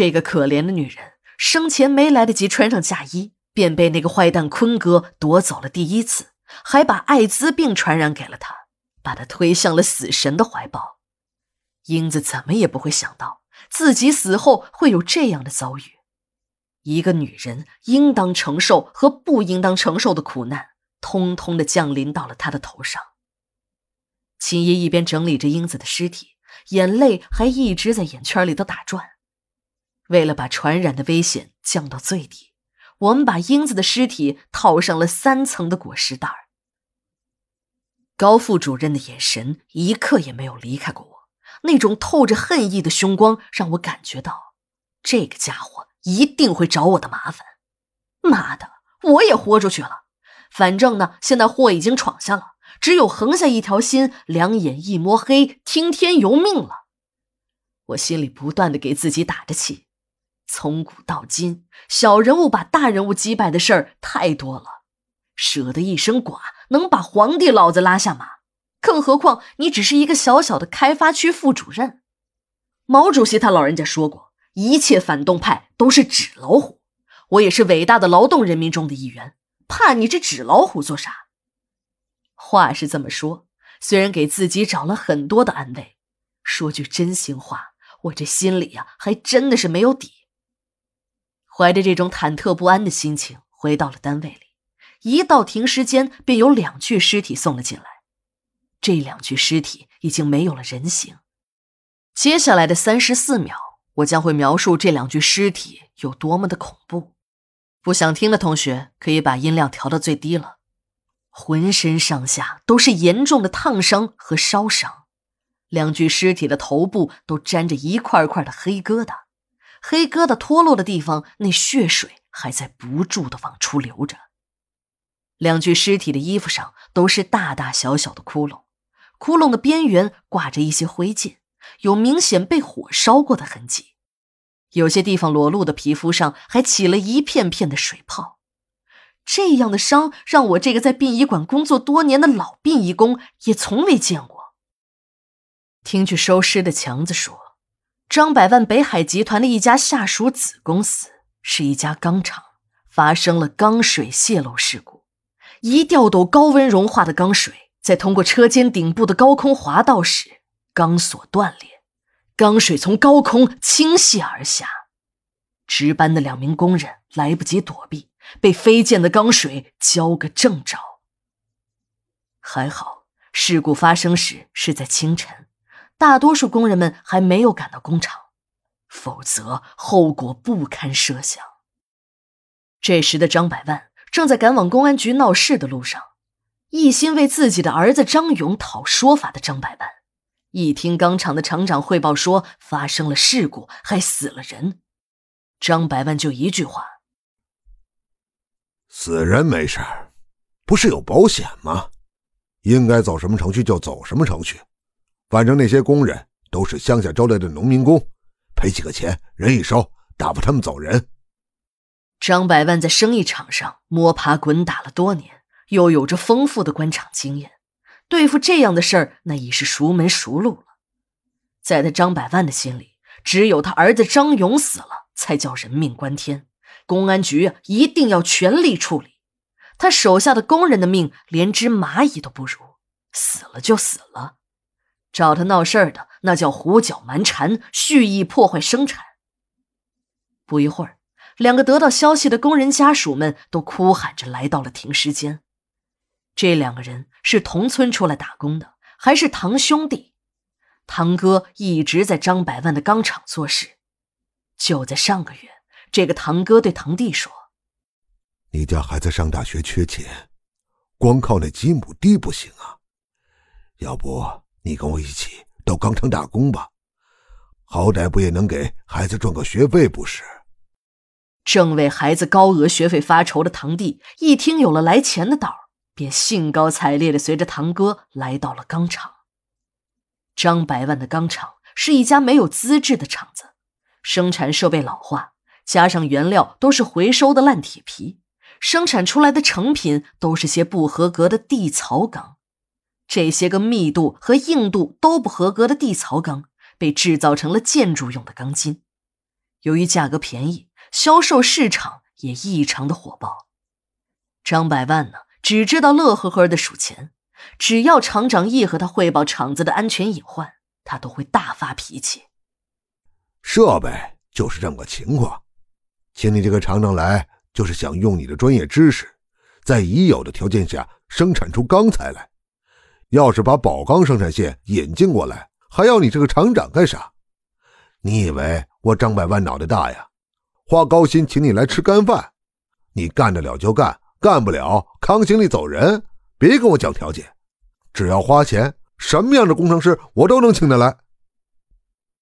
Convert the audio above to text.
这个可怜的女人生前没来得及穿上嫁衣，便被那个坏蛋坤哥夺走了第一次，还把艾滋病传染给了她，把她推向了死神的怀抱。英子怎么也不会想到，自己死后会有这样的遭遇。一个女人应当承受和不应当承受的苦难，通通的降临到了她的头上。秦姨一边整理着英子的尸体，眼泪还一直在眼圈里头打转。为了把传染的危险降到最低，我们把英子的尸体套上了三层的裹尸袋高副主任的眼神一刻也没有离开过我，那种透着恨意的凶光让我感觉到，这个家伙一定会找我的麻烦。妈的，我也豁出去了，反正呢，现在祸已经闯下了，只有横下一条心，两眼一摸黑，听天由命了。我心里不断的给自己打着气。从古到今，小人物把大人物击败的事儿太多了，舍得一身剐能把皇帝老子拉下马，更何况你只是一个小小的开发区副主任。毛主席他老人家说过，一切反动派都是纸老虎，我也是伟大的劳动人民中的一员，怕你这纸老虎做啥？话是这么说，虽然给自己找了很多的安慰，说句真心话，我这心里呀，还真的是没有底。怀着这种忐忑不安的心情，回到了单位里。一到停尸间，便有两具尸体送了进来。这两具尸体已经没有了人形。接下来的三十四秒，我将会描述这两具尸体有多么的恐怖。不想听的同学可以把音量调到最低了。浑身上下都是严重的烫伤和烧伤，两具尸体的头部都沾着一块块的黑疙瘩。黑疙瘩脱落的地方，那血水还在不住的往出流着。两具尸体的衣服上都是大大小小的窟窿，窟窿的边缘挂着一些灰烬，有明显被火烧过的痕迹。有些地方裸露的皮肤上还起了一片片的水泡。这样的伤，让我这个在殡仪馆工作多年的老殡仪工也从未见过。听去收尸的强子说。张百万北海集团的一家下属子公司是一家钢厂，发生了钢水泄漏事故。一吊斗高温融化的钢水在通过车间顶部的高空滑道时，钢索断裂，钢水从高空倾泻而下。值班的两名工人来不及躲避，被飞溅的钢水浇个正着。还好，事故发生时是在清晨。大多数工人们还没有赶到工厂，否则后果不堪设想。这时的张百万正在赶往公安局闹事的路上，一心为自己的儿子张勇讨说法的张百万，一听钢厂的厂长汇报说发生了事故，还死了人，张百万就一句话：“死人没事不是有保险吗？应该走什么程序就走什么程序。”反正那些工人都是乡下招来的农民工，赔几个钱，人一收，打发他们走人。张百万在生意场上摸爬滚打了多年，又有着丰富的官场经验，对付这样的事儿那已是熟门熟路了。在他张百万的心里，只有他儿子张勇死了才叫人命关天，公安局一定要全力处理。他手下的工人的命连只蚂蚁都不如，死了就死了。找他闹事儿的那叫胡搅蛮缠，蓄意破坏生产。不一会儿，两个得到消息的工人家属们都哭喊着来到了停尸间。这两个人是同村出来打工的，还是堂兄弟。堂哥一直在张百万的钢厂做事。就在上个月，这个堂哥对堂弟说：“你家孩子上大学缺钱，光靠那几亩地不行啊，要不……”你跟我一起到钢厂打工吧，好歹不也能给孩子赚个学费不是？正为孩子高额学费发愁的堂弟，一听有了来钱的道便兴高采烈的随着堂哥来到了钢厂。张百万的钢厂是一家没有资质的厂子，生产设备老化，加上原料都是回收的烂铁皮，生产出来的成品都是些不合格的地槽钢。这些个密度和硬度都不合格的地槽钢被制造成了建筑用的钢筋，由于价格便宜，销售市场也异常的火爆。张百万呢，只知道乐呵呵的数钱。只要厂长一和他汇报厂子的安全隐患，他都会大发脾气。设备就是这么个情况，请你这个厂长来，就是想用你的专业知识，在已有的条件下生产出钢材来。要是把宝钢生产线引进过来，还要你这个厂长干啥？你以为我张百万脑袋大呀？花高薪请你来吃干饭，你干得了就干，干不了扛行李走人。别跟我讲条件，只要花钱，什么样的工程师我都能请得来。